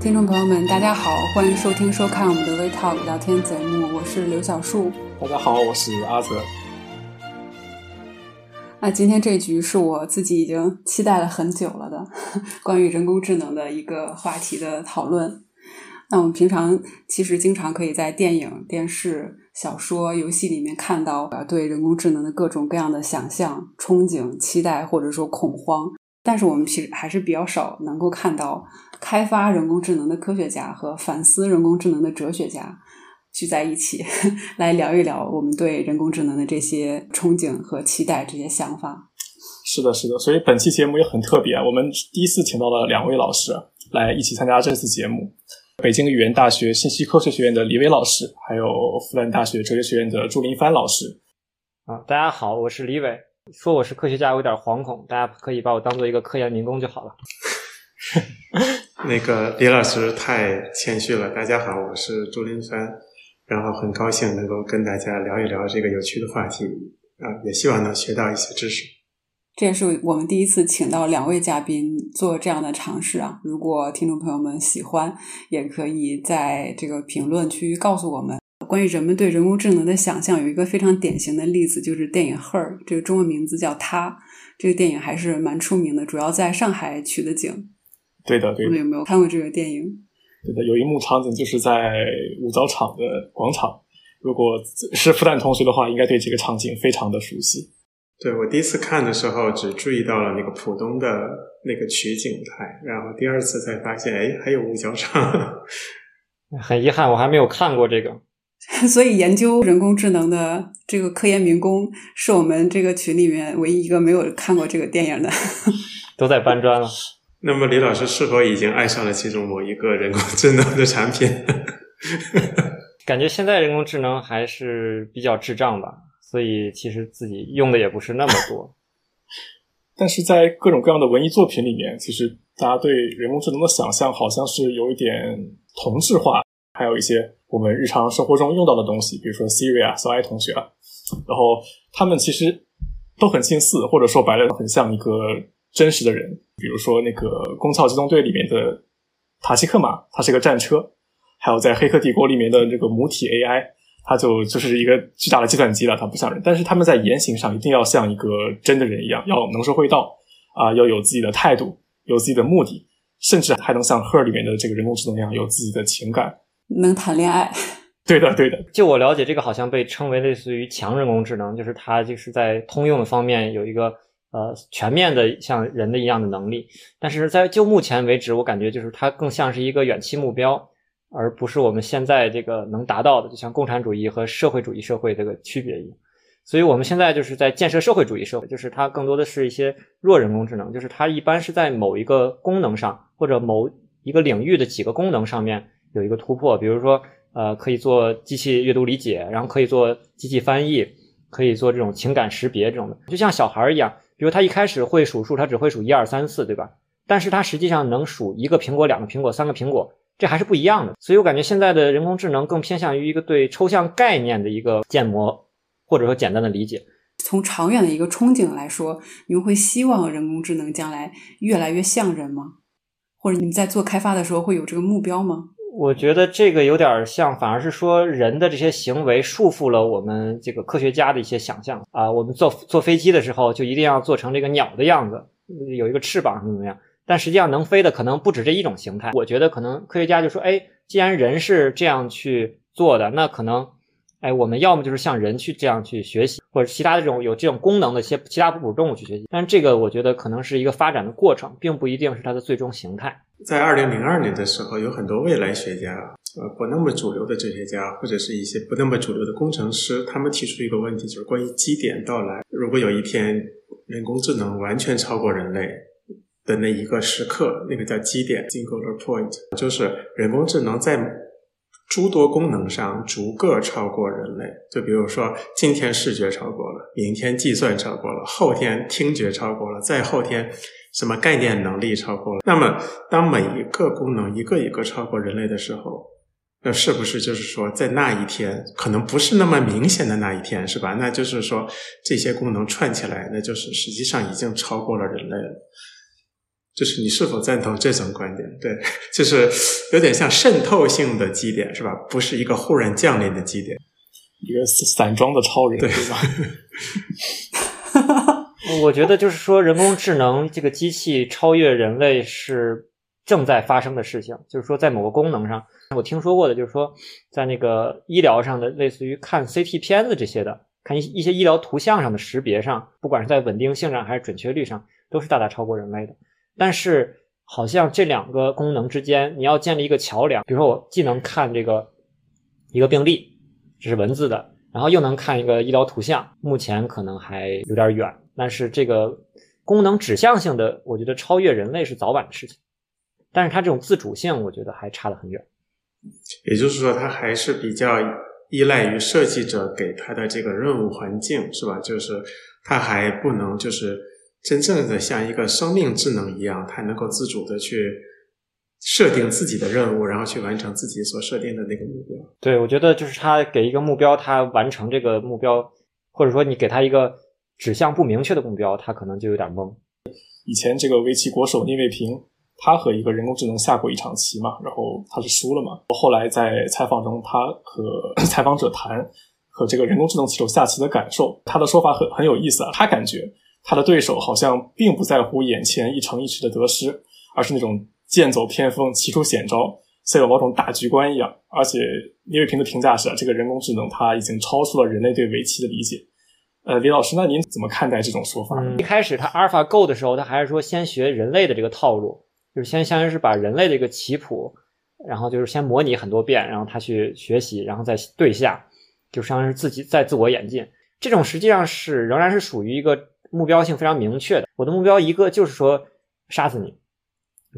听众朋友们，大家好，欢迎收听收看我们的微 talk 聊天节目，我是刘小树。大家好，我是阿泽。那今天这局是我自己已经期待了很久了的 关于人工智能的一个话题的讨论。那我们平常其实经常可以在电影、电视、小说、游戏里面看到对人工智能的各种各样的想象、憧憬、期待，或者说恐慌。但是我们其实还是比较少能够看到开发人工智能的科学家和反思人工智能的哲学家聚在一起 来聊一聊我们对人工智能的这些憧憬和期待这些想法。是的，是的，所以本期节目也很特别，我们第一次请到了两位老师来一起参加这次节目：北京语言大学信息科学学院的李伟老师，还有复旦大学哲学学院的朱林帆老师。啊，大家好，我是李伟。说我是科学家有点惶恐，大家可以把我当做一个科研民工就好了。那个李老师太谦虚了。大家好，我是朱林帆，然后很高兴能够跟大家聊一聊这个有趣的话题啊，也希望能学到一些知识。这也是我们第一次请到两位嘉宾做这样的尝试啊。如果听众朋友们喜欢，也可以在这个评论区告诉我们。关于人们对人工智能的想象，有一个非常典型的例子，就是电影《Her》，这个中文名字叫他。这个电影还是蛮出名的，主要在上海取的景。对的，对。你们有没有看过这个电影？对的，有一幕场景就是在五角场的广场。如果是复旦同学的话，应该对这个场景非常的熟悉。对我第一次看的时候，只注意到了那个浦东的那个取景台，然后第二次才发现，哎，还有五角场。很遗憾，我还没有看过这个。所以，研究人工智能的这个科研民工是我们这个群里面唯一一个没有看过这个电影的，都在搬砖了。那么，李老师是否已经爱上了其中某一个人工智能的产品？感觉现在人工智能还是比较智障吧，所以其实自己用的也不是那么多。但是在各种各样的文艺作品里面，其实大家对人工智能的想象好像是有一点同质化，还有一些。我们日常生活中用到的东西，比如说 Siri 啊、小爱同学啊，然后他们其实都很近似，或者说白了，很像一个真实的人。比如说那个《攻壳机动队》里面的塔西克马，它是个战车；还有在《黑客帝国》里面的这个母体 AI，它就就是一个巨大的计算机了，它不像人。但是他们在言行上一定要像一个真的人一样，要能说会道啊，要有自己的态度，有自己的目的，甚至还能像 Her 里面的这个人工智能一样，有自己的情感。能谈恋爱，对的，对的。就我了解，这个好像被称为类似于强人工智能，就是它就是在通用的方面有一个呃全面的像人的一样的能力。但是在就目前为止，我感觉就是它更像是一个远期目标，而不是我们现在这个能达到的，就像共产主义和社会主义社会这个区别一样。所以我们现在就是在建设社会主义社会，就是它更多的是一些弱人工智能，就是它一般是在某一个功能上或者某一个领域的几个功能上面。有一个突破，比如说，呃，可以做机器阅读理解，然后可以做机器翻译，可以做这种情感识别这种的，就像小孩一样。比如他一开始会数数，他只会数一二三四，对吧？但是他实际上能数一个苹果、两个苹果、三个苹果，这还是不一样的。所以我感觉现在的人工智能更偏向于一个对抽象概念的一个建模，或者说简单的理解。从长远的一个憧憬来说，你们会希望人工智能将来越来越像人吗？或者你们在做开发的时候会有这个目标吗？我觉得这个有点像，反而是说人的这些行为束缚了我们这个科学家的一些想象啊。我们坐坐飞机的时候就一定要做成这个鸟的样子，有一个翅膀怎么怎么样？但实际上能飞的可能不止这一种形态。我觉得可能科学家就说：“哎，既然人是这样去做的，那可能，哎，我们要么就是像人去这样去学习，或者其他的这种有这种功能的一些其他哺乳动物去学习。但这个我觉得可能是一个发展的过程，并不一定是它的最终形态。”在二零零二年的时候，有很多未来学家，呃，不那么主流的哲学家，或者是一些不那么主流的工程师，他们提出一个问题，就是关于基点到来。如果有一天人工智能完全超过人类的那一个时刻，那个叫基点 （singular point），就是人工智能在诸多功能上逐个超过人类。就比如说，今天视觉超过了，明天计算超过了，后天听觉超过了，再后天。什么概念能力超过了？那么，当每一个功能一个一个超过人类的时候，那是不是就是说，在那一天，可能不是那么明显的那一天，是吧？那就是说，这些功能串起来，那就是实际上已经超过了人类了。就是你是否赞同这种观点？对，就是有点像渗透性的基点，是吧？不是一个忽然降临的基点，一个散装的超人，对吧？我觉得就是说，人工智能这个机器超越人类是正在发生的事情。就是说，在某个功能上，我听说过的，就是说，在那个医疗上的，类似于看 CT 片子这些的，看一一些医疗图像上的识别上，不管是在稳定性上还是准确率上，都是大大超过人类的。但是，好像这两个功能之间，你要建立一个桥梁，比如说我既能看这个一个病例，这是文字的，然后又能看一个医疗图像，目前可能还有点远。但是这个功能指向性的，我觉得超越人类是早晚的事情。但是它这种自主性，我觉得还差得很远。也就是说，它还是比较依赖于设计者给它的这个任务环境，是吧？就是它还不能就是真正的像一个生命智能一样，它能够自主的去设定自己的任务，然后去完成自己所设定的那个目标。对，我觉得就是它给一个目标，它完成这个目标，或者说你给它一个。指向不明确的目标，他可能就有点懵。以前这个围棋国手聂卫平，他和一个人工智能下过一场棋嘛，然后他是输了嘛。后来在采访中，他和 采访者谈和这个人工智能棋手下棋的感受，他的说法很很有意思啊。他感觉他的对手好像并不在乎眼前一城一池的得失，而是那种剑走偏锋、棋出险招，像有某种大局观一样。而且聂卫平的评价是啊，这个人工智能它已经超出了人类对围棋的理解。呃，李老师，那您怎么看待这种说法？一开始他阿尔法 Go 的时候，他还是说先学人类的这个套路，就是先相当于是把人类的一个棋谱，然后就是先模拟很多遍，然后他去学习，然后再对下，就相当于是自己在自我演进。这种实际上是仍然是属于一个目标性非常明确的。我的目标一个就是说杀死你，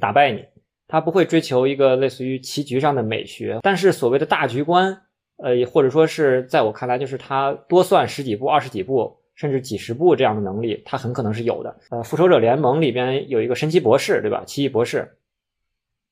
打败你。他不会追求一个类似于棋局上的美学，但是所谓的大局观。呃，或者说是在我看来，就是他多算十几步、二十几步，甚至几十步这样的能力，他很可能是有的。呃，复仇者联盟里边有一个神奇博士，对吧？奇异博士，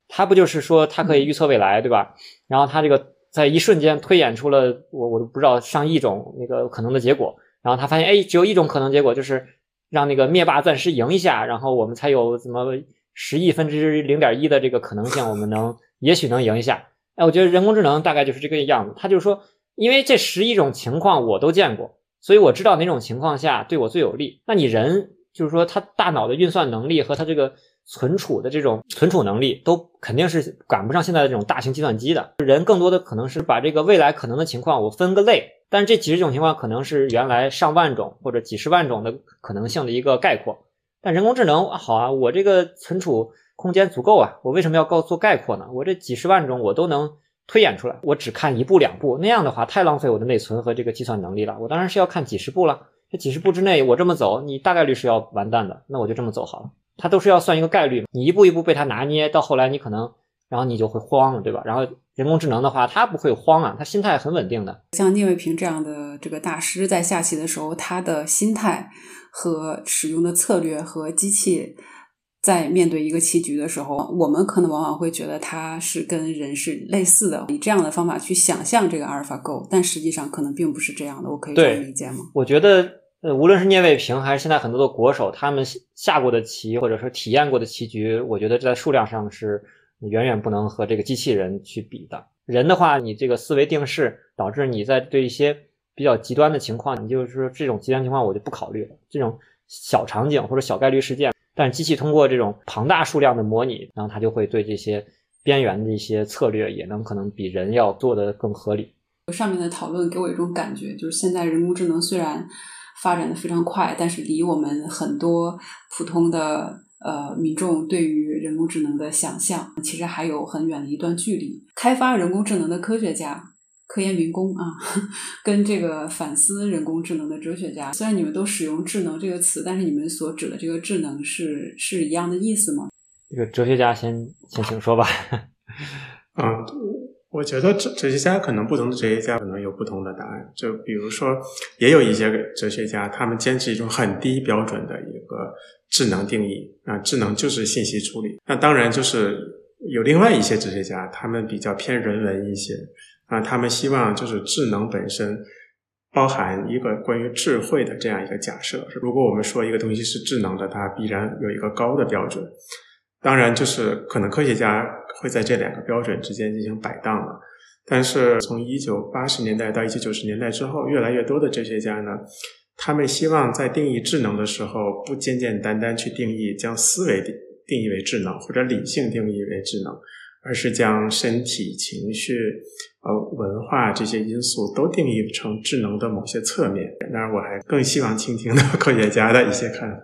他不就是说他可以预测未来，对吧？然后他这个在一瞬间推演出了我我都不知道上亿种那个可能的结果，然后他发现，哎，只有一种可能结果，就是让那个灭霸暂时赢一下，然后我们才有怎么十亿分之零点一的这个可能性，我们能也许能赢一下。哎，我觉得人工智能大概就是这个样子。他就是说，因为这十一种情况我都见过，所以我知道哪种情况下对我最有利。那你人就是说，他大脑的运算能力和他这个存储的这种存储能力，都肯定是赶不上现在的这种大型计算机的。人更多的可能是把这个未来可能的情况我分个类，但是这几十种情况可能是原来上万种或者几十万种的可能性的一个概括。但人工智能好啊，我这个存储。空间足够啊，我为什么要告做概括呢？我这几十万种我都能推演出来，我只看一步两步，那样的话太浪费我的内存和这个计算能力了。我当然是要看几十步了。这几十步之内我这么走，你大概率是要完蛋的，那我就这么走好了。它都是要算一个概率，你一步一步被它拿捏，到后来你可能，然后你就会慌了，对吧？然后人工智能的话，它不会慌啊，它心态很稳定的。像聂卫平这样的这个大师在下棋的时候，他的心态和使用的策略和机器。在面对一个棋局的时候，我们可能往往会觉得它是跟人是类似的，以这样的方法去想象这个阿尔法 Go，但实际上可能并不是这样的。我可以这样理解吗？我觉得，呃，无论是聂卫平还是现在很多的国手，他们下过的棋或者说体验过的棋局，我觉得在数量上是远远不能和这个机器人去比的。人的话，你这个思维定式导致你在对一些比较极端的情况，你就是说这种极端情况我就不考虑了，这种小场景或者小概率事件。但机器通过这种庞大数量的模拟，然后它就会对这些边缘的一些策略，也能可能比人要做的更合理。上面的讨论给我一种感觉，就是现在人工智能虽然发展的非常快，但是离我们很多普通的呃民众对于人工智能的想象，其实还有很远的一段距离。开发人工智能的科学家。科研民工啊，跟这个反思人工智能的哲学家，虽然你们都使用“智能”这个词，但是你们所指的这个智能是是一样的意思吗？这个哲学家先先请说吧。嗯，我觉得哲哲学家可能不同的哲学家可能有不同的答案。就比如说，也有一些哲学家，他们坚持一种很低标准的一个智能定义啊，智能就是信息处理。那当然就是有另外一些哲学家，他们比较偏人文一些。啊，他们希望就是智能本身包含一个关于智慧的这样一个假设。如果我们说一个东西是智能的，它必然有一个高的标准。当然，就是可能科学家会在这两个标准之间进行摆荡了。但是从一九八十年代到一九九十年代之后，越来越多的哲学家呢，他们希望在定义智能的时候，不简简单单去定义将思维定定义为智能，或者理性定义为智能，而是将身体、情绪、呃文化这些因素都定义成智能的某些侧面。当然，我还更希望倾听到科学家的一些看法。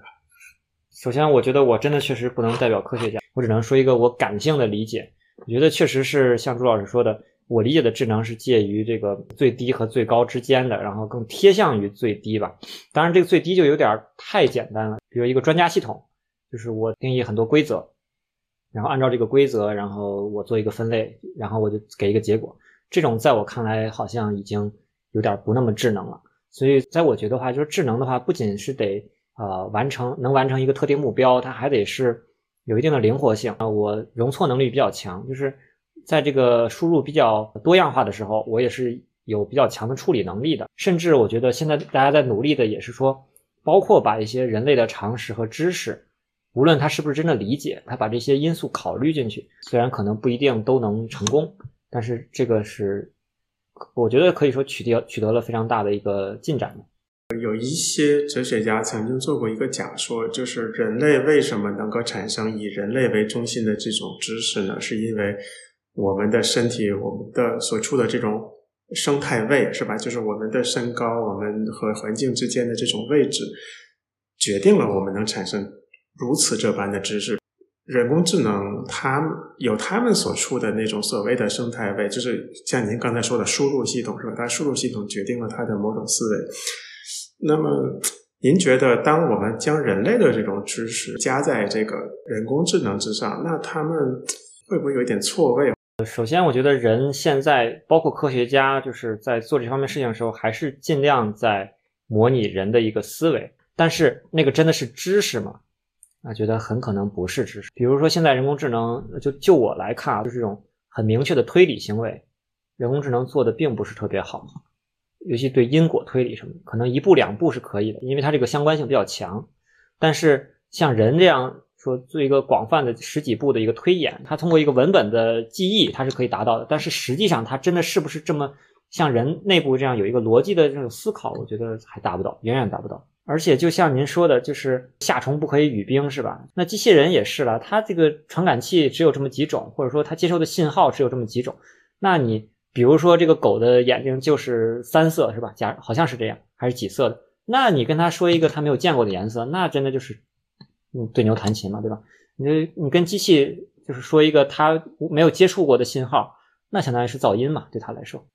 首先，我觉得我真的确实不能代表科学家，我只能说一个我感性的理解。我觉得确实是像朱老师说的。我理解的智能是介于这个最低和最高之间的，然后更贴向于最低吧。当然，这个最低就有点太简单了。比如一个专家系统，就是我定义很多规则，然后按照这个规则，然后我做一个分类，然后我就给一个结果。这种在我看来好像已经有点不那么智能了。所以，在我觉得话，就是智能的话，不仅是得呃完成能完成一个特定目标，它还得是有一定的灵活性啊。我容错能力比较强，就是。在这个输入比较多样化的时候，我也是有比较强的处理能力的。甚至我觉得现在大家在努力的也是说，包括把一些人类的常识和知识，无论他是不是真的理解，他把这些因素考虑进去，虽然可能不一定都能成功，但是这个是我觉得可以说取得取得了非常大的一个进展。有一些哲学家曾经做过一个假说，就是人类为什么能够产生以人类为中心的这种知识呢？是因为我们的身体，我们的所处的这种生态位，是吧？就是我们的身高，我们和环境之间的这种位置，决定了我们能产生如此这般的知识。人工智能，它有他们所处的那种所谓的生态位，就是像您刚才说的输入系统，是吧？它输入系统决定了它的某种思维。那么，您觉得，当我们将人类的这种知识加在这个人工智能之上，那他们会不会有一点错位？首先，我觉得人现在包括科学家，就是在做这方面事情的时候，还是尽量在模拟人的一个思维。但是，那个真的是知识吗？啊，觉得很可能不是知识。比如说，现在人工智能，就就我来看啊，就是这种很明确的推理行为，人工智能做的并不是特别好。尤其对因果推理什么，可能一步两步是可以的，因为它这个相关性比较强。但是像人这样。说做一个广泛的十几步的一个推演，它通过一个文本的记忆，它是可以达到的。但是实际上，它真的是不是这么像人内部这样有一个逻辑的这种思考？我觉得还达不到，远远达不到。而且就像您说的，就是夏虫不可以语冰，是吧？那机器人也是了，它这个传感器只有这么几种，或者说它接收的信号只有这么几种。那你比如说这个狗的眼睛就是三色，是吧？假好像是这样，还是几色的？那你跟他说一个他没有见过的颜色，那真的就是。嗯，对牛弹琴嘛，对吧？你你跟机器就是说一个它没有接触过的信号，那相当于是噪音嘛，对他来说。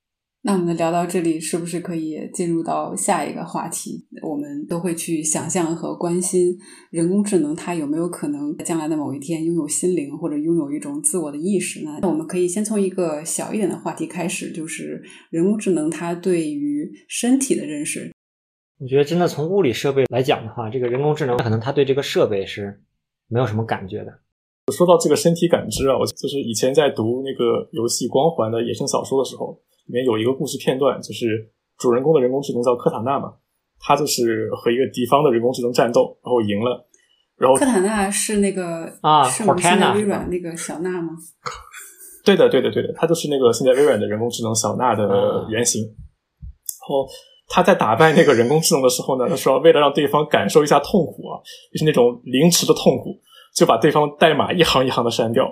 那我们聊到这里，是不是可以进入到下一个话题？我们都会去想象和关心人工智能，它有没有可能将来的某一天拥有心灵，或者拥有一种自我的意识呢？那我们可以先从一个小一点的话题开始，就是人工智能它对于身体的认识。我觉得真的从物理设备来讲的话，这个人工智能可能它对这个设备是没有什么感觉的。说到这个身体感知啊，我就是以前在读那个游戏《光环》的野生小说的时候，里面有一个故事片段，就是主人公的人工智能叫科塔纳嘛，他就是和一个敌方的人工智能战斗，然后赢了。然后科塔纳是那个啊，是现在微软那个小娜吗？对的，对的，对的，他就是那个现在微软的人工智能小娜的原型。然后。他在打败那个人工智能的时候呢，他 说为了让对方感受一下痛苦啊，就是那种凌迟的痛苦，就把对方代码一行一行的删掉，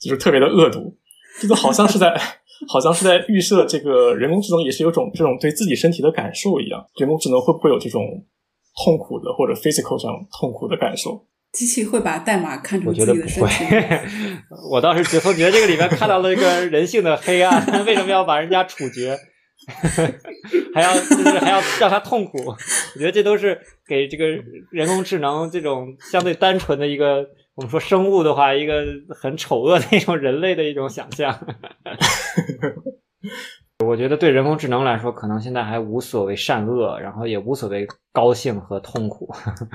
就是特别的恶毒。这个好像是在，好像是在预设这个人工智能也是有种这种对自己身体的感受一样。人工智能会不会有这种痛苦的或者 physical 上痛苦的感受？机器会把代码看成自己的身体？我倒是觉得这个里面看到了一个人性的黑暗，为什么要把人家处决？还要就是还要让他痛苦，我觉得这都是给这个人工智能这种相对单纯的一个，我们说生物的话，一个很丑恶的一种人类的一种想象。我觉得对人工智能来说，可能现在还无所谓善恶，然后也无所谓高兴和痛苦。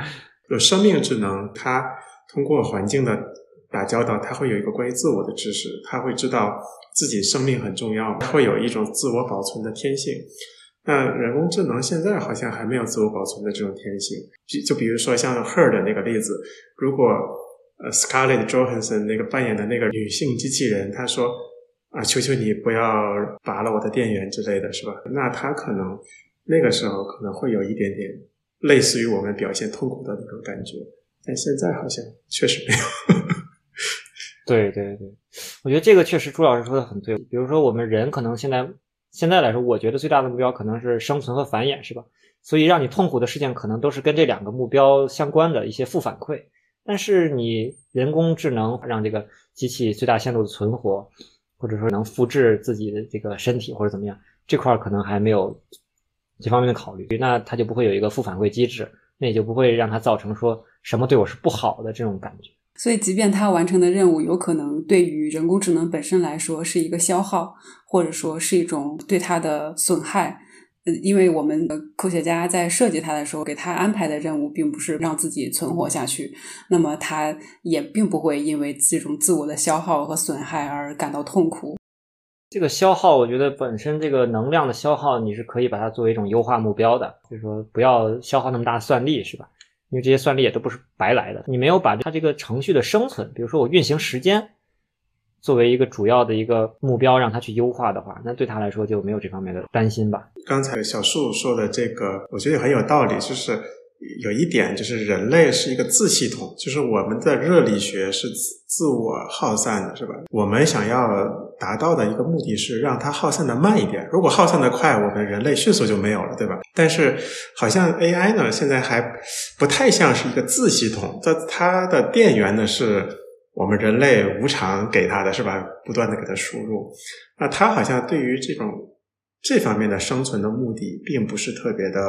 有生命智能，它通过环境的打交道，它会有一个关于自我的知识，它会知道。自己生命很重要，它会有一种自我保存的天性。那人工智能现在好像还没有自我保存的这种天性。就就比如说像 Her 的那个例子，如果呃，Scarlett Johansson 那个扮演的那个女性机器人，她说啊，求求你不要拔了我的电源之类的是吧？那他可能那个时候可能会有一点点类似于我们表现痛苦的那种感觉，但现在好像确实没有。对对对，我觉得这个确实朱老师说的很对。比如说我们人可能现在现在来说，我觉得最大的目标可能是生存和繁衍，是吧？所以让你痛苦的事件可能都是跟这两个目标相关的一些负反馈。但是你人工智能让这个机器最大限度的存活，或者说能复制自己的这个身体或者怎么样，这块可能还没有这方面的考虑，那他就不会有一个负反馈机制，那也就不会让他造成说什么对我是不好的这种感觉。所以，即便他完成的任务有可能对于人工智能本身来说是一个消耗，或者说是一种对它的损害。因为我们的科学家在设计它的时候，给它安排的任务并不是让自己存活下去，那么它也并不会因为这种自我的消耗和损害而感到痛苦。这个消耗，我觉得本身这个能量的消耗，你是可以把它作为一种优化目标的，就是说不要消耗那么大算力，是吧？因为这些算力也都不是白来的，你没有把它这个程序的生存，比如说我运行时间。作为一个主要的一个目标，让他去优化的话，那对他来说就没有这方面的担心吧。刚才小树说的这个，我觉得很有道理，就是有一点，就是人类是一个自系统，就是我们的热力学是自我耗散的，是吧？我们想要达到的一个目的是让它耗散的慢一点，如果耗散的快，我们人类迅速就没有了，对吧？但是好像 AI 呢，现在还不太像是一个自系统，它它的电源呢是。我们人类无偿给他的是吧？不断的给他输入，那他好像对于这种这方面的生存的目的，并不是特别的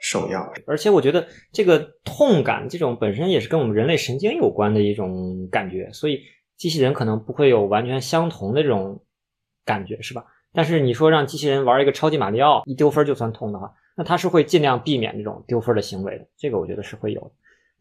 首要。而且我觉得这个痛感，这种本身也是跟我们人类神经有关的一种感觉，所以机器人可能不会有完全相同的这种感觉，是吧？但是你说让机器人玩一个超级马里奥，一丢分就算痛的话，那它是会尽量避免这种丢分的行为的。这个我觉得是会有的。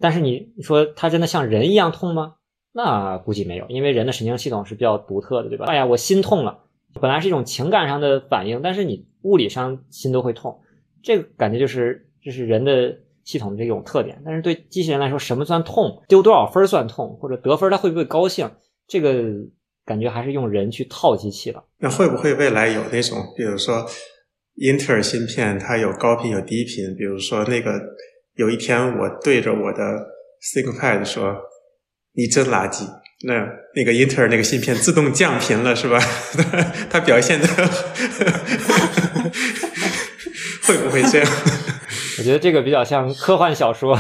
但是你说它真的像人一样痛吗？那估计没有，因为人的神经系统是比较独特的，对吧？哎呀，我心痛了，本来是一种情感上的反应，但是你物理上心都会痛，这个感觉就是这是人的系统这种特点。但是对机器人来说，什么算痛？丢多少分算痛？或者得分他会不会高兴？这个感觉还是用人去套机器了。那会不会未来有那种，比如说英特尔芯片，它有高频有低频？比如说那个有一天我对着我的 ThinkPad 说。你真垃圾！那那个英特尔那个芯片自动降频了，是吧？它表现的 会不会这样？我觉得这个比较像科幻小说。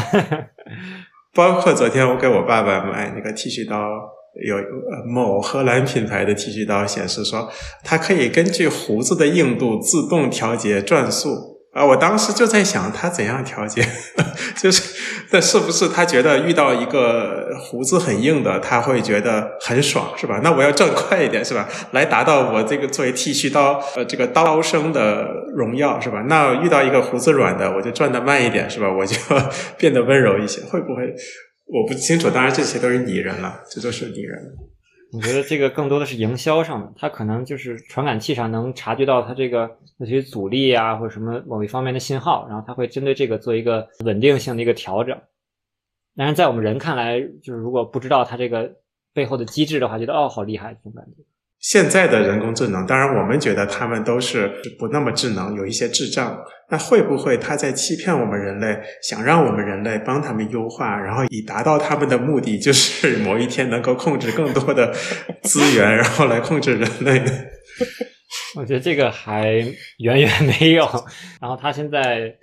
包括昨天我给我爸爸买那个剃须刀，有某荷兰品牌的剃须刀，显示说它可以根据胡子的硬度自动调节转速。啊，我当时就在想他怎样调节，就是那是不是他觉得遇到一个胡子很硬的，他会觉得很爽，是吧？那我要转 快一点，是吧？来达到我这个作为剃须刀呃这个刀声的荣耀，是吧？那遇到一个胡子软的，我就转的慢一点，是吧？我就 变得温柔一些，会不会？我不清楚，当然这些都是拟人了，这都是拟人。我觉得这个更多的是营销上的，它可能就是传感器上能察觉到它这个那些阻力啊，或者什么某一方面的信号，然后它会针对这个做一个稳定性的一个调整。但是在我们人看来，就是如果不知道它这个背后的机制的话，觉得哦好厉害这种感觉。现在的人工智能，当然我们觉得他们都是不那么智能，有一些智障。那会不会他在欺骗我们人类，想让我们人类帮他们优化，然后以达到他们的目的，就是某一天能够控制更多的资源，然后来控制人类？我觉得这个还远远没有。然后他现在。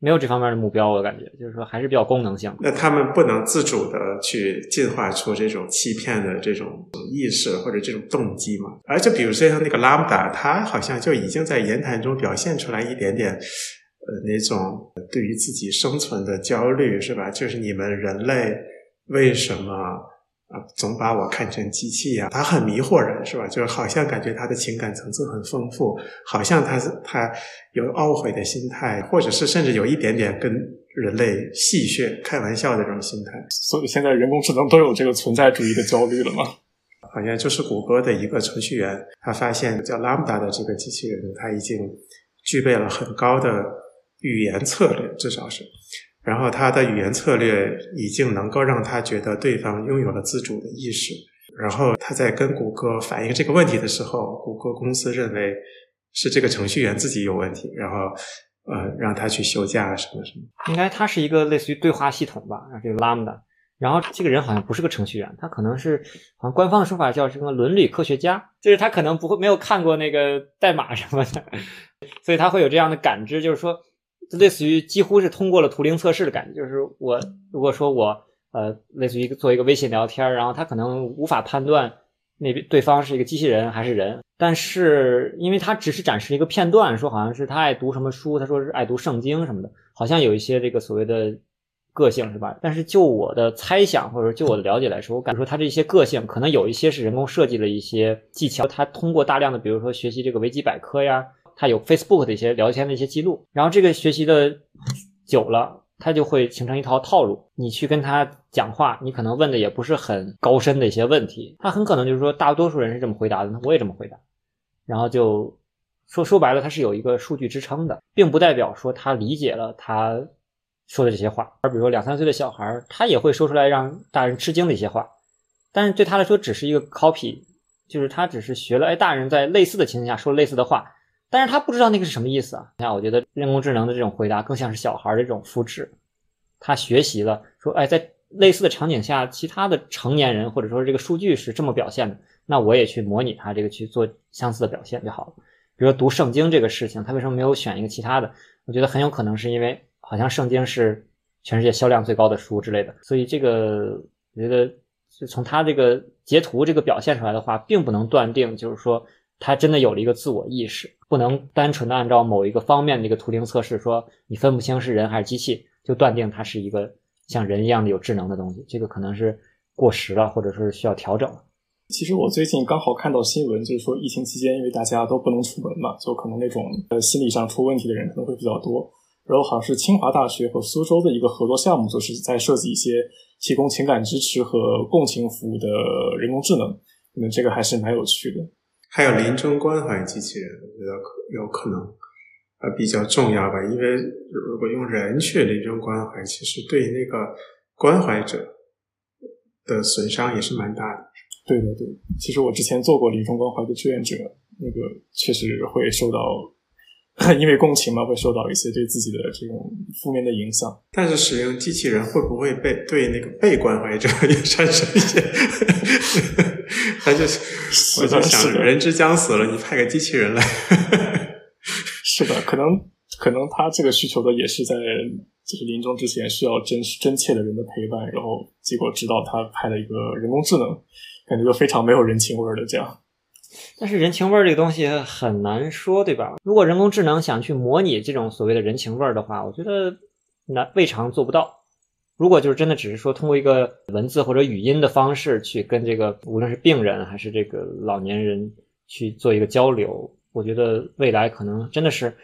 没有这方面的目标，我感觉就是说还是比较功能性。那他们不能自主的去进化出这种欺骗的这种意识或者这种动机吗？而且比如说像那个 Lambda，它好像就已经在言谈中表现出来一点点，呃，那种对于自己生存的焦虑，是吧？就是你们人类为什么？啊，总把我看成机器呀，他很迷惑人，是吧？就好像感觉他的情感层次很丰富，好像他是他有懊悔的心态，或者是甚至有一点点跟人类戏谑、开玩笑的这种心态。所以现在人工智能都有这个存在主义的焦虑了吗？好像就是谷歌的一个程序员，他发现叫 Lambda 的这个机器人，他已经具备了很高的语言策略，至少是。然后他的语言策略已经能够让他觉得对方拥有了自主的意识。然后他在跟谷歌反映这个问题的时候，谷歌公司认为是这个程序员自己有问题，然后呃让他去休假什么什么。应该它是一个类似于对话系统吧，这个 Lambda。然后这个人好像不是个程序员，他可能是好像官方的说法叫什么伦理科学家，就是他可能不会没有看过那个代码什么的，所以他会有这样的感知，就是说就类似于几乎是通过了图灵测试的感觉，就是我如果说我呃类似于做一个微信聊天，然后他可能无法判断那边对方是一个机器人还是人，但是因为他只是展示一个片段，说好像是他爱读什么书，他说是爱读圣经什么的，好像有一些这个所谓的。个性是吧？但是就我的猜想，或者就我的了解来说，我敢说他这些个性可能有一些是人工设计的一些技巧。他通过大量的，比如说学习这个维基百科呀，他有 Facebook 的一些聊天的一些记录，然后这个学习的久了，他就会形成一套套路。你去跟他讲话，你可能问的也不是很高深的一些问题，他很可能就是说大多数人是这么回答的，那我也这么回答。然后就说说白了，他是有一个数据支撑的，并不代表说他理解了他。说的这些话，而比如说两三岁的小孩，他也会说出来让大人吃惊的一些话，但是对他来说只是一个 copy，就是他只是学了哎大人在类似的情况下说类似的话，但是他不知道那个是什么意思啊。你看，我觉得人工智能的这种回答更像是小孩儿的这种复制，他学习了说哎在类似的场景下，其他的成年人或者说这个数据是这么表现的，那我也去模拟他这个去做相似的表现就好了。比如说读圣经这个事情，他为什么没有选一个其他的？我觉得很有可能是因为。好像圣经是全世界销量最高的书之类的，所以这个我觉得从他这个截图这个表现出来的话，并不能断定就是说他真的有了一个自我意识，不能单纯的按照某一个方面的一个图灵测试说你分不清是人还是机器，就断定它是一个像人一样的有智能的东西，这个可能是过时了，或者说是需要调整了。其实我最近刚好看到新闻，就是说疫情期间因为大家都不能出门嘛，就可能那种呃心理上出问题的人可能会比较多。然后好像是清华大学和苏州的一个合作项目，就是在设计一些提供情感支持和共情服务的人工智能。那这个还是蛮有趣的。还有临终关怀机器人，我觉得可有可能呃比较重要吧。因为如果用人去临终关怀，其实对那个关怀者的损伤也是蛮大的。对的对，其实我之前做过临终关怀的志愿者，那个确实会受到。因为共情嘛，会受到一些对自己的这种负面的影响。但是使用机器人会不会被对那个被关怀者 也产生一些？他就我就想，人之将死了，你派个机器人来。是的，可能可能他这个需求的也是在就是临终之前需要真真切的人的陪伴，然后结果知道他派了一个人工智能，感觉就非常没有人情味的这样。但是人情味儿这个东西很难说，对吧？如果人工智能想去模拟这种所谓的人情味儿的话，我觉得难未尝做不到。如果就是真的只是说通过一个文字或者语音的方式去跟这个无论是病人还是这个老年人去做一个交流，我觉得未来可能真的是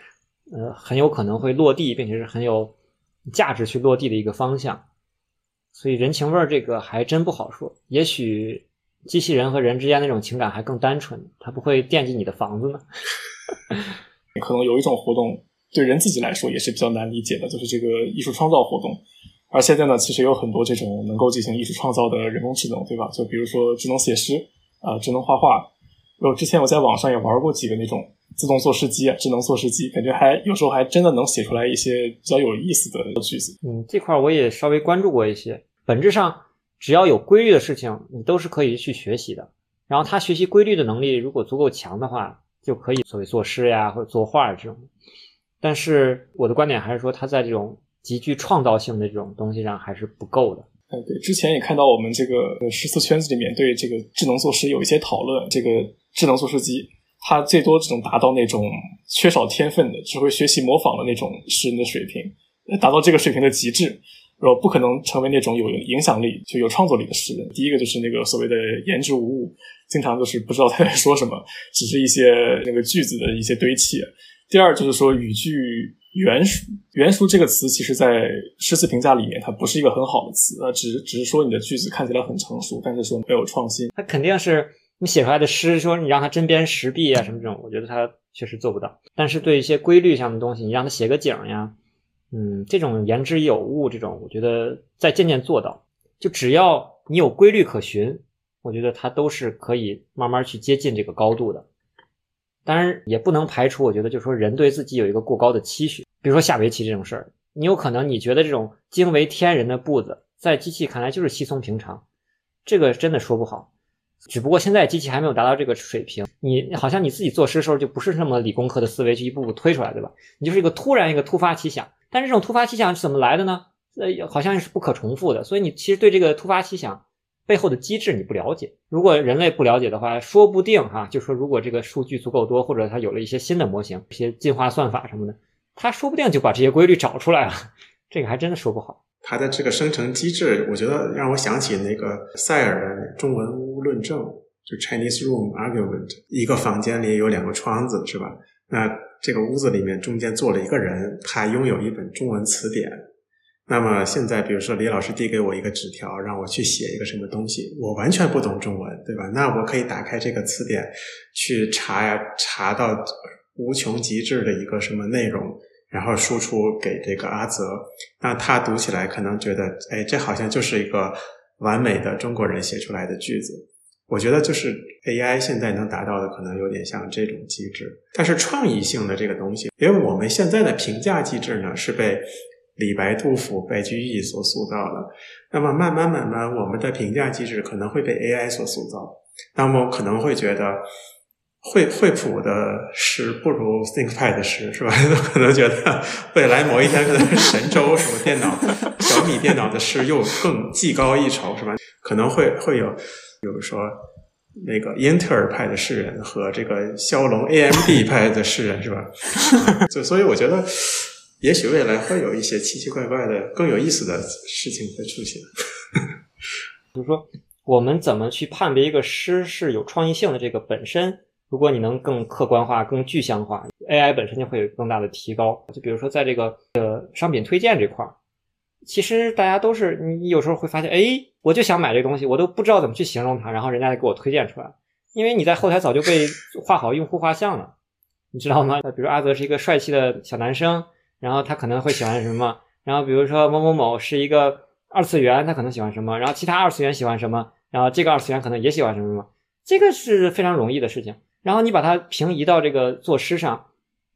呃很有可能会落地，并且是很有价值去落地的一个方向。所以人情味儿这个还真不好说，也许。机器人和人之间那种情感还更单纯，它不会惦记你的房子呢。可能有一种活动对人自己来说也是比较难理解的，就是这个艺术创造活动。而现在呢，其实有很多这种能够进行艺术创造的人工智能，对吧？就比如说智能写诗啊，智能画画。我之前我在网上也玩过几个那种自动作诗机啊，智能作诗机，感觉还有时候还真的能写出来一些比较有意思的句子。嗯，这块我也稍微关注过一些，本质上。只要有规律的事情，你都是可以去学习的。然后他学习规律的能力如果足够强的话，就可以所谓作诗呀或者作画这种。但是我的观点还是说，他在这种极具创造性的这种东西上还是不够的。嗯，对，之前也看到我们这个诗词圈子里面对这个智能作诗有一些讨论。这个智能作诗机，它最多只能达到那种缺少天分的，只会学习模仿的那种诗人的水平，达到这个水平的极致。然后，不可能成为那种有影响力、就有创作力的诗人。第一个就是那个所谓的言之无物，经常就是不知道他在说什么，只是一些那个句子的一些堆砌。第二就是说语句圆熟，圆熟这个词其实在诗词评价里面它不是一个很好的词，呃，只只是说你的句子看起来很成熟，但是说没有创新。他肯定是你写出来的诗，说你让他针砭时弊啊什么这种，我觉得他确实做不到。但是对一些规律上的东西，你让他写个景呀。嗯，这种言之有物，这种我觉得在渐渐做到，就只要你有规律可循，我觉得它都是可以慢慢去接近这个高度的。当然，也不能排除，我觉得就是说人对自己有一个过高的期许，比如说下围棋这种事儿，你有可能你觉得这种惊为天人的步子，在机器看来就是稀松平常，这个真的说不好。只不过现在机器还没有达到这个水平，你好像你自己做诗的时候就不是那么理工科的思维去一步步推出来，对吧？你就是一个突然一个突发奇想，但是这种突发奇想是怎么来的呢？呃，好像是不可重复的，所以你其实对这个突发奇想背后的机制你不了解。如果人类不了解的话，说不定哈，就说如果这个数据足够多，或者它有了一些新的模型、一些进化算法什么的，他说不定就把这些规律找出来了，这个还真的说不好。它的这个生成机制，我觉得让我想起那个塞尔的中文屋论证，就 Chinese Room Argument。一个房间里有两个窗子，是吧？那这个屋子里面中间坐了一个人，他拥有一本中文词典。那么现在，比如说李老师递给我一个纸条，让我去写一个什么东西，我完全不懂中文，对吧？那我可以打开这个词典去查呀，查到无穷极致的一个什么内容。然后输出给这个阿泽，那他读起来可能觉得，哎，这好像就是一个完美的中国人写出来的句子。我觉得就是 AI 现在能达到的，可能有点像这种机制。但是创意性的这个东西，因为我们现在的评价机制呢，是被李白、杜甫、白居易所塑造的。那么慢慢慢慢，我们的评价机制可能会被 AI 所塑造。那么可能会觉得。惠惠普的诗不如 ThinkPad 的诗，是吧？可能觉得未来某一天，可能神州什么电脑、小米电脑的诗又更技高一筹，是吧？可能会会有，比如说那个英特尔派的诗人和这个骁龙 AMD 派的诗人，是吧？就所以我觉得，也许未来会有一些奇奇怪怪的、更有意思的事情会出现。比如说，我们怎么去判别一个诗是有创意性的？这个本身。如果你能更客观化、更具象化，AI 本身就会有更大的提高。就比如说，在这个呃商品推荐这块儿，其实大家都是你有时候会发现，哎，我就想买这个东西，我都不知道怎么去形容它，然后人家就给我推荐出来，因为你在后台早就被画好用户画像了，你知道吗？比如阿泽是一个帅气的小男生，然后他可能会喜欢什么？然后比如说某某某是一个二次元，他可能喜欢什么？然后其他二次元喜欢什么？然后这个二次元可能也喜欢什么什么？这个是非常容易的事情。然后你把它平移到这个作诗上，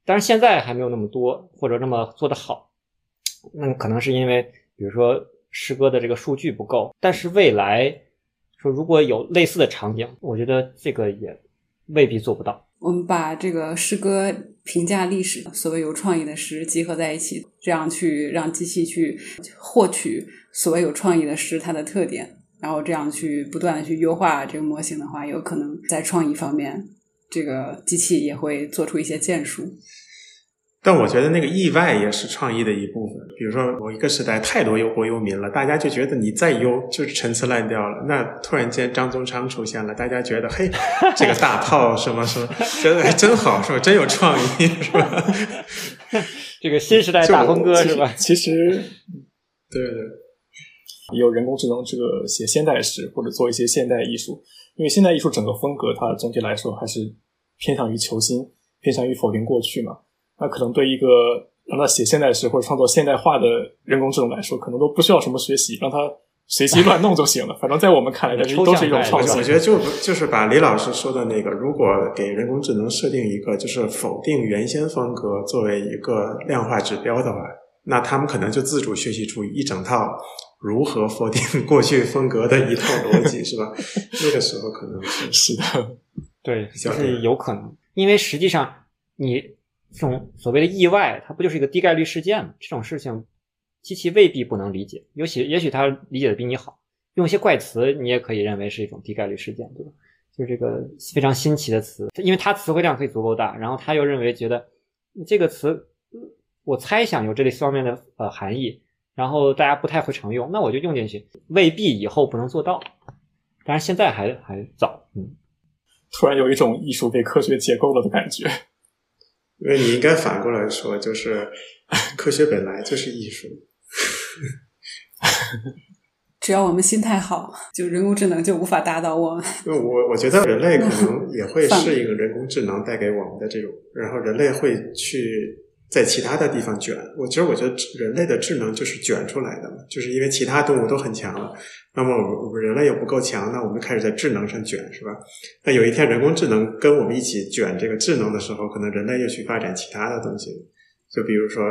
当然现在还没有那么多或者那么做得好，那可能是因为比如说诗歌的这个数据不够。但是未来说如果有类似的场景，我觉得这个也未必做不到。我们把这个诗歌评价历史所谓有创意的诗集合在一起，这样去让机器去获取所谓有创意的诗它的特点，然后这样去不断的去优化这个模型的话，有可能在创意方面。这个机器也会做出一些建树，但我觉得那个意外也是创意的一部分。比如说某一个时代太多忧国忧民了，大家就觉得你再忧就是陈词滥调了。那突然间张宗昌出现了，大家觉得嘿，这个大炮什么什么，觉得还真好，是吧？真有创意，是吧？这个新时代大风歌是吧？其实，对对，有人工智能这个写现代诗或者做一些现代艺术。因为现代艺术整个风格，它总体来说还是偏向于求新，偏向于否定过去嘛。那可能对一个让他写现代诗或者创作现代化的人工智能来说，可能都不需要什么学习，让他随机乱弄就行了。反正在我们看来，这都是一种创新。我觉得就就是把李老师说的那个，如果给人工智能设定一个就是否定原先风格作为一个量化指标的话，那他们可能就自主学习出一整套。如何否定 过去风格的一套逻辑是吧？那个时候可能是 是的，对，就是有可能。因为实际上，你这种所谓的意外，它不就是一个低概率事件吗？这种事情，机器未必不能理解，尤其也许它理解的比你好。用一些怪词，你也可以认为是一种低概率事件，对吧？就是这个非常新奇的词，因为它词汇量可以足够大，然后他又认为觉得这个词，我猜想有这类方面的呃含义。然后大家不太会常用，那我就用进去，未必以后不能做到。当然现在还还早，嗯。突然有一种艺术被科学解构了的感觉。因为你应该反过来说，就是科学本来就是艺术。只要我们心态好，就人工智能就无法打倒我们。我我觉得人类可能 也会适应人工智能带给我们的这种，然后人类会去在其他的地方卷。我其实我觉得人类的智能就是卷出来的嘛，就是因为其他动物都很强了，那么我们人类又不够强，那我们开始在智能上卷，是吧？那有一天人工智能跟我们一起卷这个智能的时候，可能人类又去发展其他的东西，就比如说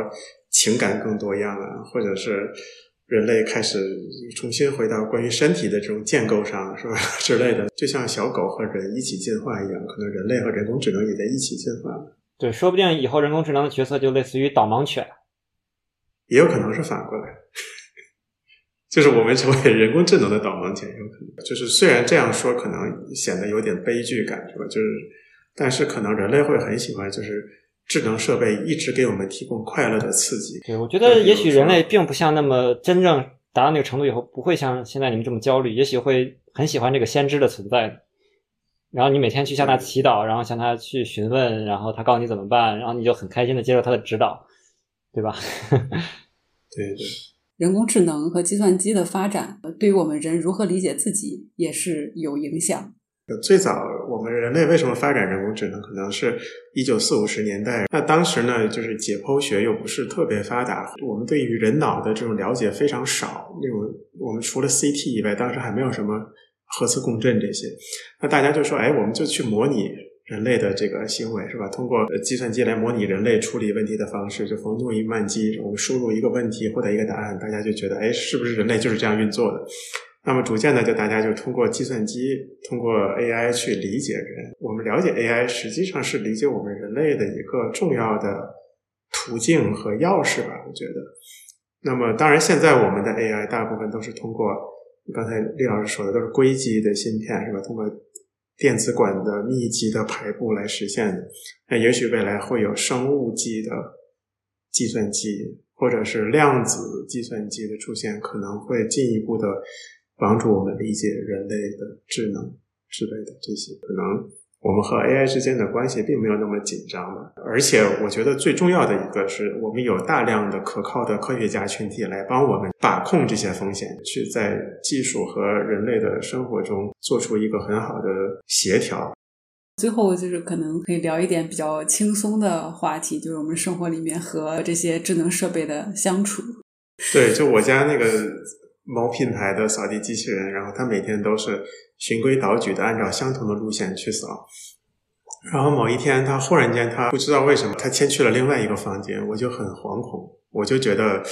情感更多样啊，或者是。人类开始重新回到关于身体的这种建构上，是吧？之类的，就像小狗和人一起进化一样，可能人类和人工智能也在一起进化。对，说不定以后人工智能的角色就类似于导盲犬，也有可能是反过来，就是我们成为人工智能的导盲犬，有可能。就是虽然这样说可能显得有点悲剧感，是吧？就是，但是可能人类会很喜欢，就是。智能设备一直给我们提供快乐的刺激。对，我觉得也许人类并不像那么真正达到那个程度以后，不会像现在你们这么焦虑，也许会很喜欢这个先知的存在。然后你每天去向他祈祷，然后向他去询问，然后他告诉你怎么办，然后你就很开心的接受他的指导，对吧？对对。人工智能和计算机的发展，对于我们人如何理解自己也是有影响。最早我们人类为什么发展人工智能？可能是一九四五十年代。那当时呢，就是解剖学又不是特别发达，我们对于人脑的这种了解非常少。那种我们除了 CT 以外，当时还没有什么核磁共振这些。那大家就说：“哎，我们就去模拟人类的这个行为，是吧？通过计算机来模拟人类处理问题的方式，就逢诺伊曼机，我们输入一个问题，获得一个答案。大家就觉得，哎，是不是人类就是这样运作的？”那么逐渐的，就大家就通过计算机，通过 AI 去理解人。我们了解 AI，实际上是理解我们人类的一个重要的途径和钥匙吧？我觉得。那么，当然，现在我们的 AI 大部分都是通过刚才李老师说的，都是硅基的芯片，是吧？通过电子管的密集的排布来实现的。那也许未来会有生物基的计算机，或者是量子计算机的出现，可能会进一步的。帮助我们理解人类的智能之类的这些，可能我们和 AI 之间的关系并没有那么紧张了。而且，我觉得最重要的一个是我们有大量的可靠的科学家群体来帮我们把控这些风险，去在技术和人类的生活中做出一个很好的协调。最后，就是可能可以聊一点比较轻松的话题，就是我们生活里面和这些智能设备的相处。对，就我家那个。某品牌的扫地机器人，然后它每天都是循规蹈矩的按照相同的路线去扫，然后某一天它忽然间它不知道为什么它先去了另外一个房间，我就很惶恐，我就觉得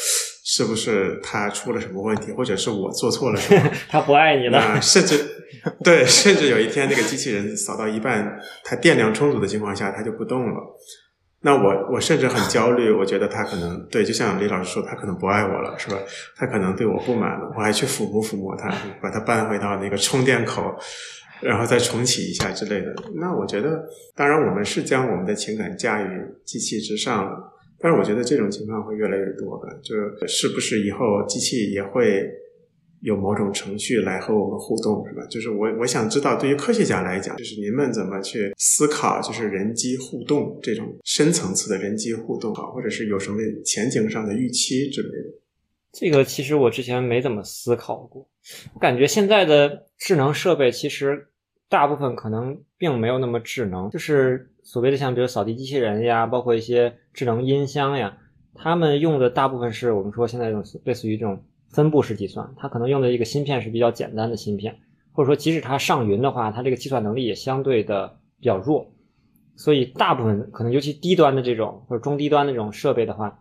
是不是它出了什么问题，或者是我做错了什么？它不爱你了，甚至对，甚至有一天那个机器人扫到一半，它电量充足的情况下，它就不动了。那我我甚至很焦虑，我觉得他可能对，就像李老师说，他可能不爱我了，是吧？他可能对我不满了，我还去抚摸抚摸他，把他搬回到那个充电口，然后再重启一下之类的。那我觉得，当然我们是将我们的情感驾驭机器之上了，但是我觉得这种情况会越来越多的，就是不是以后机器也会。有某种程序来和我们互动，是吧？就是我我想知道，对于科学家来讲，就是您们怎么去思考，就是人机互动这种深层次的人机互动，啊，或者是有什么前景上的预期之类的。这个其实我之前没怎么思考过。我感觉现在的智能设备其实大部分可能并没有那么智能，就是所谓的像比如扫地机器人呀，包括一些智能音箱呀，他们用的大部分是我们说现在这种类似于这种。分布式计算，它可能用的一个芯片是比较简单的芯片，或者说即使它上云的话，它这个计算能力也相对的比较弱，所以大部分可能尤其低端的这种或者中低端的这种设备的话，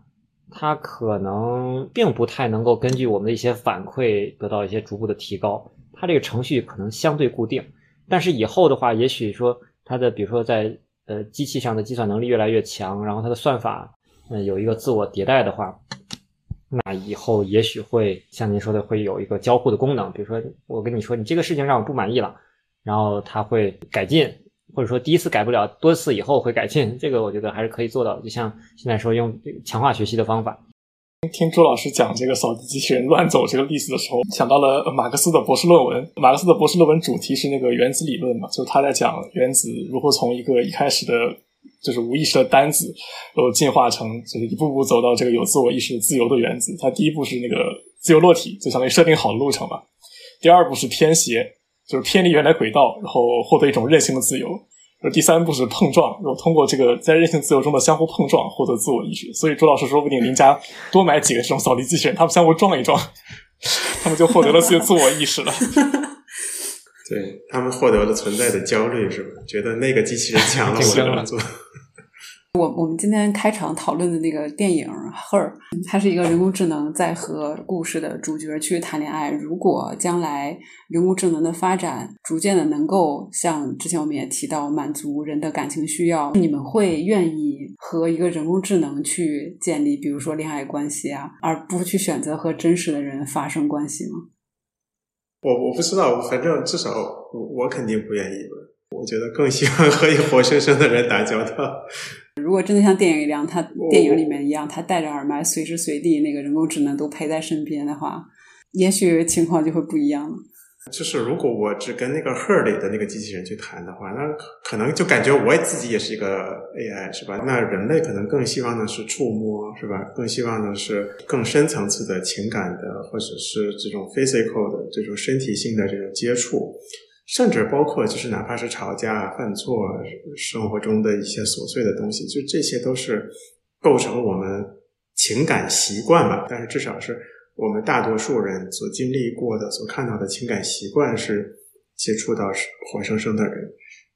它可能并不太能够根据我们的一些反馈得到一些逐步的提高，它这个程序可能相对固定，但是以后的话，也许说它的比如说在呃机器上的计算能力越来越强，然后它的算法嗯有一个自我迭代的话。那以后也许会像您说的，会有一个交互的功能。比如说，我跟你说，你这个事情让我不满意了，然后他会改进，或者说第一次改不了，多次以后会改进。这个我觉得还是可以做到的。就像现在说用强化学习的方法。听朱老师讲这个扫地机器人乱走这个例子的时候，想到了马克思的博士论文。马克思的博士论文主题是那个原子理论嘛，就是他在讲原子如何从一个一开始的。就是无意识的单子，然后进化成就是一步步走到这个有自我意识自由的原子。它第一步是那个自由落体，就相当于设定好的路程嘛。第二步是偏斜，就是偏离原来轨道，然后获得一种任性的自由。第三步是碰撞，然后通过这个在任性自由中的相互碰撞获得自我意识。所以朱老师说不定您家多买几个这种扫地机器人，他们相互撞一撞，他们就获得了自己的自我意识了。对他们获得了存在的焦虑，是吧？觉得那个机器人强了，我就能做。我我们今天开场讨论的那个电影《Her》，它是一个人工智能在和故事的主角去谈恋爱。如果将来人工智能的发展逐渐的能够像之前我们也提到满足人的感情需要，你们会愿意和一个人工智能去建立，比如说恋爱关系啊，而不去选择和真实的人发生关系吗？我我不知道，反正至少我我肯定不愿意吧。我觉得更喜欢和一个活生生的人打交道。如果真的像电影一样，他电影里面一样，他戴着耳麦，随时随地那个人工智能都陪在身边的话，也许情况就会不一样了。就是如果我只跟那个 Her 里的那个机器人去谈的话，那可能就感觉我自己也是一个 AI，是吧？那人类可能更希望的是触摸，是吧？更希望的是更深层次的情感的，或者是这种 physical 的这种身体性的这种接触。甚至包括就是哪怕是吵架、犯错、生活中的一些琐碎的东西，就这些都是构成我们情感习惯吧。但是至少是我们大多数人所经历过的、所看到的情感习惯是接触到活生生的人。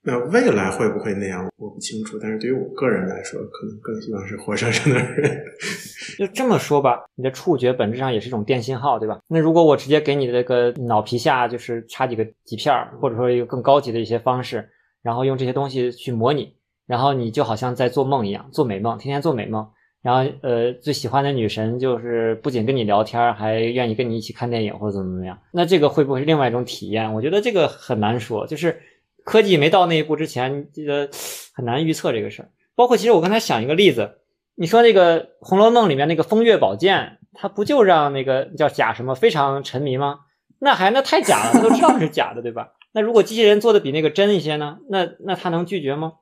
那未来会不会那样，我不清楚。但是对于我个人来说，可能更希望是活生生的人。就这么说吧，你的触觉本质上也是一种电信号，对吧？那如果我直接给你这个脑皮下就是插几个几片儿，或者说一个更高级的一些方式，然后用这些东西去模拟，然后你就好像在做梦一样，做美梦，天天做美梦。然后呃，最喜欢的女神就是不仅跟你聊天，还愿意跟你一起看电影或者怎么怎么样。那这个会不会是另外一种体验？我觉得这个很难说，就是。科技没到那一步之前，这个 很难预测这个事儿。包括其实我刚才想一个例子，你说那个《红楼梦》里面那个风月宝剑，它不就让那个叫假什么非常沉迷吗？那还那太假了，他都知道是假的，对吧？那如果机器人做的比那个真一些呢？那那他能拒绝吗？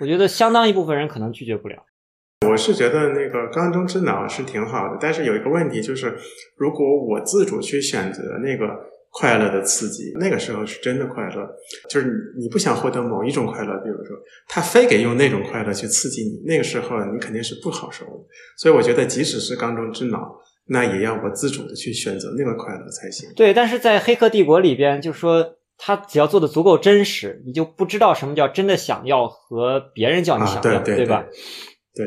我觉得相当一部分人可能拒绝不了。我是觉得那个缸中之脑是挺好的，但是有一个问题就是，如果我自主去选择那个。快乐的刺激，那个时候是真的快乐。就是你，你不想获得某一种快乐，比如说他非给用那种快乐去刺激你，那个时候你肯定是不好受的。所以我觉得，即使是缸中之脑，那也要我自主的去选择那个快乐才行。对，但是在《黑客帝国》里边，就是说他只要做的足够真实，你就不知道什么叫真的想要和别人叫你想要，对吧？对。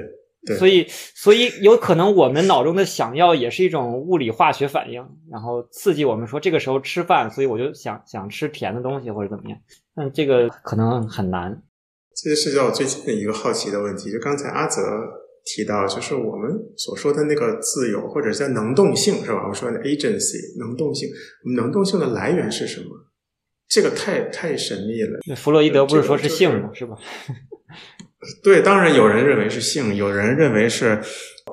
所以，所以有可能我们脑中的想要也是一种物理化学反应，然后刺激我们说这个时候吃饭，所以我就想想吃甜的东西或者怎么样。但这个可能很难。这是叫我最近的一个好奇的问题。就刚才阿泽提到，就是我们所说的那个自由或者叫能动性，是吧？我说的 agency 能动性，能动性的来源是什么？这个太太神秘了。那弗洛伊德不是说是性吗？是吧？对，当然有人认为是性，有人认为是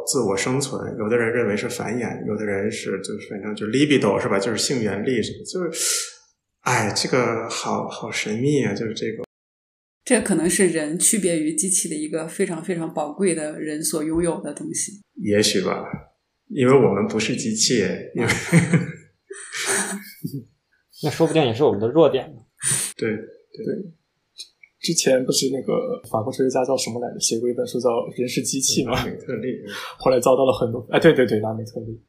自我生存，有的人认为是繁衍，有的人是就是反正就 libido 是吧？就是性原力什么，就是，哎，这个好好神秘啊！就是这个，这可能是人区别于机器的一个非常非常宝贵的人所拥有的东西。也许吧，因为我们不是机器，因为 那说不定也是我们的弱点呢。对对。之前不是那个法国哲学家叫什么来着，写过一本书叫《人是机器》嘛？拉美特利，后来遭到了很多哎，对对对，拉美特利。